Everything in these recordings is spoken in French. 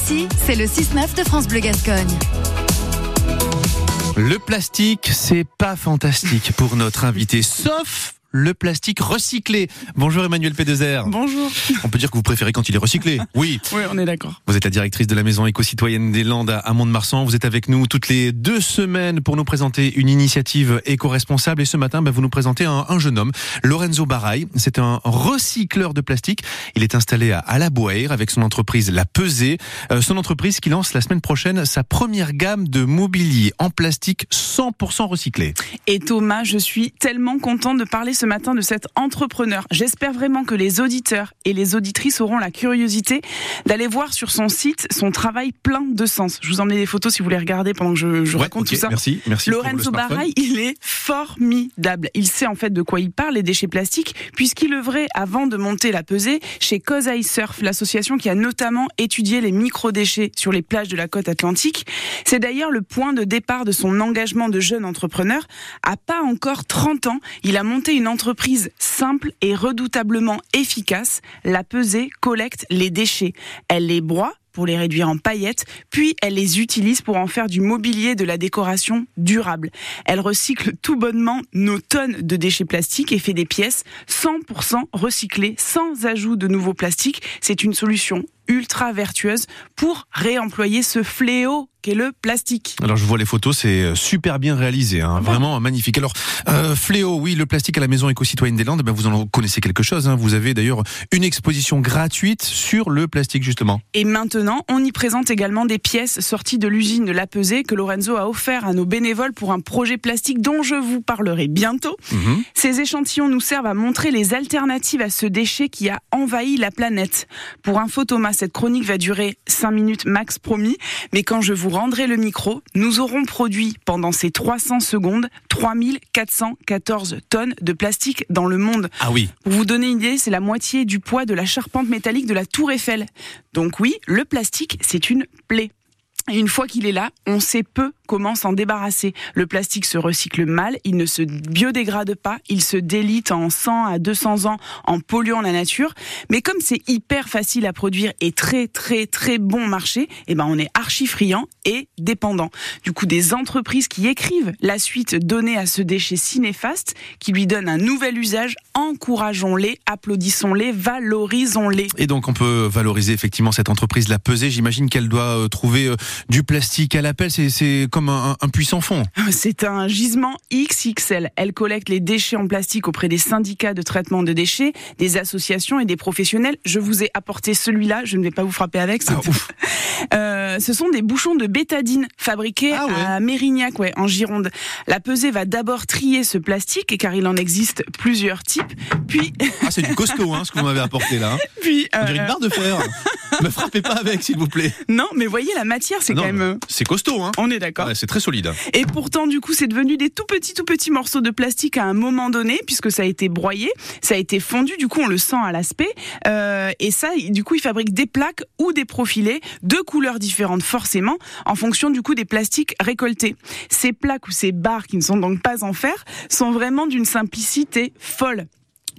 Ici, c'est le 6-9 de France Bleu Gascogne. Le plastique, c'est pas fantastique pour notre invité, sauf le plastique recyclé. Bonjour Emmanuel Pédezer. Bonjour. On peut dire que vous préférez quand il est recyclé. Oui. Oui, on est d'accord. Vous êtes la directrice de la maison éco-citoyenne des Landes à Mont-de-Marsan. Vous êtes avec nous toutes les deux semaines pour nous présenter une initiative éco-responsable. Et ce matin, bah, vous nous présentez un, un jeune homme, Lorenzo Baray. C'est un recycleur de plastique. Il est installé à, La Boire avec son entreprise La Pesée. Euh, son entreprise qui lance la semaine prochaine sa première gamme de mobilier en plastique 100% recyclé. Et Thomas, je suis tellement content de parler ce matin de cet entrepreneur. J'espère vraiment que les auditeurs et les auditrices auront la curiosité d'aller voir sur son site son travail plein de sens. Je vous emmène des photos si vous voulez regarder pendant que je, je Ouais, raconte ok, tout ça. Merci, merci. Lorenzo. Baray, il est formidable. Il sait en fait de quoi il parle, les déchets plastiques, puisqu'il œuvrait avant de monter la pesée chez Cause I Surf, l'association qui a notamment étudié les microdéchets sur les plages de la côte atlantique. C'est d'ailleurs le point de départ de son engagement de jeune entrepreneur. À pas encore 30 ans, il a monté une entreprise simple et redoutablement efficace. La pesée collecte les déchets. Elle les broie pour les réduire en paillettes, puis elle les utilise pour en faire du mobilier de la décoration durable. Elle recycle tout bonnement nos tonnes de déchets plastiques et fait des pièces 100% recyclées, sans ajout de nouveaux plastiques. C'est une solution ultra vertueuse pour réemployer ce fléau qu'est le plastique. Alors je vois les photos, c'est euh, super bien réalisé, hein, vraiment magnifique. Alors euh, fléau, oui, le plastique à la maison éco-citoyenne des Landes, eh ben, vous en connaissez quelque chose. hein. Vous avez d'ailleurs une exposition gratuite sur le plastique justement. Et maintenant, on y présente également des pièces sorties de l'usine de La Pesée que Lorenzo a offert à nos bénévoles pour un projet plastique dont je vous parlerai bientôt. Mhm. Ces échantillons nous servent à montrer les alternatives à ce déchet qui a envahi la planète. Pour info, Thomas, cette chronique va durer 5 minutes max promis, mais quand je vous rendrai le micro, nous aurons produit pendant ces 300 secondes 3414 tonnes de plastique dans le monde. Ah oui. Pour vous donner une idée, c'est la moitié du poids de la charpente métallique de la Tour Eiffel. Donc oui, le plastique, c'est une plaie. Et une fois qu'il est là, on sait peu comment s'en débarrasser. Le plastique se recycle mal, il ne se biodégrade pas, il se délite en 100 à 200 ans en polluant la nature. Mais comme c'est hyper facile à produire et très très très bon marché, eh ben on est archi friand et dépendant. Du coup, des entreprises qui écrivent la suite donnée à ce déchet si néfaste, qui lui donne un nouvel usage, encourageons-les, applaudissons-les, valorisons-les. Et donc on peut valoriser effectivement cette entreprise La Pesée. J'imagine qu'elle doit euh, trouver euh, du plastique à l'appel. Comme un, un puissant fond. C'est un gisement XXL. Elle collecte les déchets en plastique auprès des syndicats de traitement de déchets, des associations et des professionnels. Je vous ai apporté celui-là, je ne vais pas vous frapper avec. Ah, ouf. Euh, ce sont des bouchons de bétadine fabriqués Ah ouais. à Mérignac, ouais, en Gironde. La pesée va d'abord trier ce plastique, car il en existe plusieurs types. Puis, Ah c'est du costaud hein, ce que vous m'avez apporté là. puis, On dirait euh, une barre de fer. Me frappez pas avec s'il vous plaît. non, mais voyez la matière, c'est Ah quand même. C'est costaud hein. On est d'accord. Ouais, c'est très solide. Et pourtant, du coup, c'est devenu des tout petits, tout petits morceaux de plastique à un moment donné, puisque ça a été broyé, ça a été fondu. Du coup, on le sent à l'aspect. Euh, et ça, du coup, ils fabriquent des plaques ou des profilés de couleurs différentes, forcément, en fonction du coup des plastiques récoltés. Ces plaques ou ces barres, qui ne sont donc pas en fer, sont vraiment d'une simplicité folle.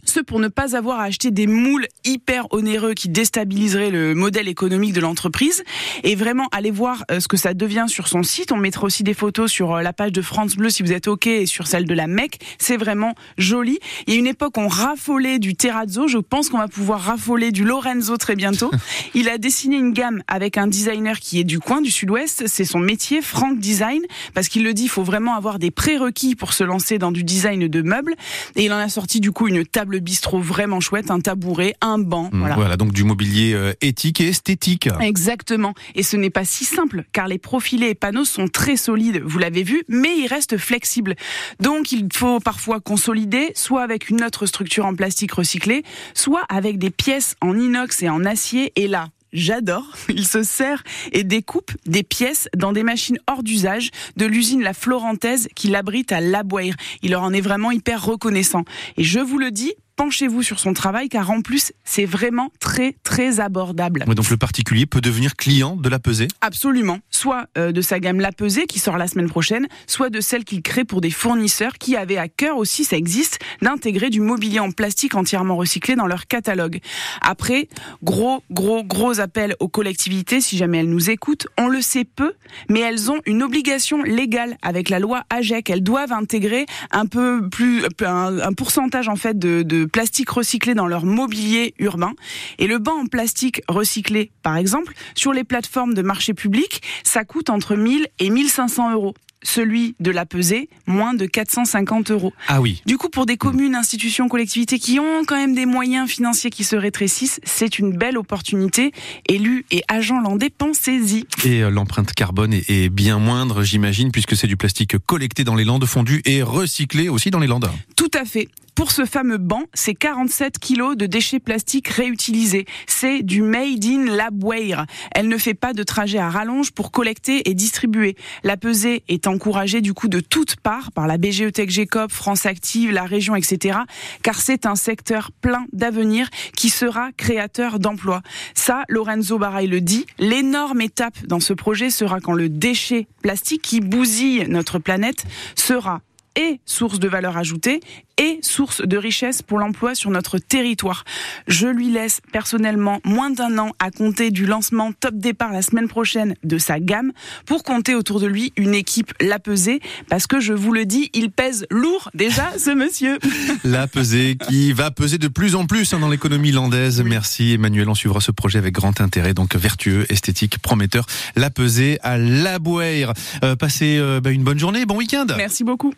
Ce pour ne pas avoir à acheter des moules hyper onéreux qui déstabiliseraient le modèle économique de l'entreprise. Et vraiment, allez voir euh, ce que ça devient sur son site. On mettra aussi des photos sur euh, la page de France Bleu si vous êtes OK et sur celle de la MEC. C'est vraiment joli. Il y a une époque, on raffolait du terrazzo. Je pense qu'on va pouvoir raffoler du Lorenzo très bientôt. Il a dessiné une gamme avec un designer qui est du coin du sud-ouest. C'est son métier, Frank Design. Parce qu'il le dit, il faut vraiment avoir des prérequis pour se lancer dans du design de meubles. Et il en a sorti du coup une table bistrot vraiment chouette, un tabouret, un banc. Voilà. Voilà. donc du mobilier euh, éthique et esthétique. Exactement. Et ce n'est pas si simple, car les profilés et panneaux sont très solides, vous l'avez vu, mais ils restent flexibles. Donc il faut parfois consolider, soit avec une autre structure en plastique recyclé, soit avec des pièces en inox et en acier. Et là, J'adore. Il se sert et découpe des pièces dans des machines hors d'usage de l'usine La Florentaise qui l'abrite à Laboire. Il leur en est vraiment hyper reconnaissant. Et je vous le dis, penchez-vous sur son travail car en plus, c'est vraiment très très abordable. donc le particulier peut devenir client de la pesée? Absolument. Soit euh, de sa gamme La Pesée qui sort la semaine prochaine, soit de celle qu'il crée pour des fournisseurs qui avaient à cœur aussi, ça existe, d'intégrer du mobilier en plastique entièrement recyclé dans leur catalogue. Après, gros, gros, gros appel aux collectivités, si jamais elles nous écoutent. On le sait peu, mais elles ont une obligation légale avec la loi AGEC. Elles doivent intégrer un peu plus, un, pourcentage en fait de, de plastique recyclé dans leur mobilier urbain. Et le banc en plastique recyclé, par exemple, sur les plateformes de marché public, ça coûte entre 1000 et 1500 euros celui de la pesée, moins de 450 euros. Ah oui. Du coup, pour des communes, institutions, collectivités qui ont quand même des moyens financiers qui se rétrécissent, c'est une belle opportunité. Élus et agents landais, pensez-y. Et euh, l'empreinte carbone est, bien moindre, j'imagine, puisque c'est du plastique collecté dans les landes, fondu et recyclé aussi dans les landes. Tout à fait. Pour ce fameux banc, c'est 47 kilos de déchets plastiques réutilisés. C'est du made in Labware. Elle ne fait pas de trajet à rallonge pour collecter et distribuer. La pesée est encouragée du coup de toutes parts par la BGE Tech GECOP, France Active, la région, etc. Car c'est un secteur plein d'avenir qui sera créateur d'emplois. Ça, Lorenzo Baray le dit. L'énorme étape dans ce projet sera quand le déchet plastique qui bousille notre planète sera et source de valeur ajoutée et source de richesse pour l'emploi sur notre territoire. Je lui laisse personnellement moins d'un an à compter du lancement top départ la semaine prochaine de sa gamme pour compter autour de lui une équipe la pesée parce que je vous le dis, il pèse lourd déjà ce monsieur. La pesée qui va peser de plus en plus hein, dans l'économie landaise. Merci Emmanuel, on suivra ce projet avec grand intérêt, donc vertueux, esthétique, prometteur. La pesée à la Bouère. Euh, passez euh, bah, une bonne journée, bon week-end. Merci beaucoup.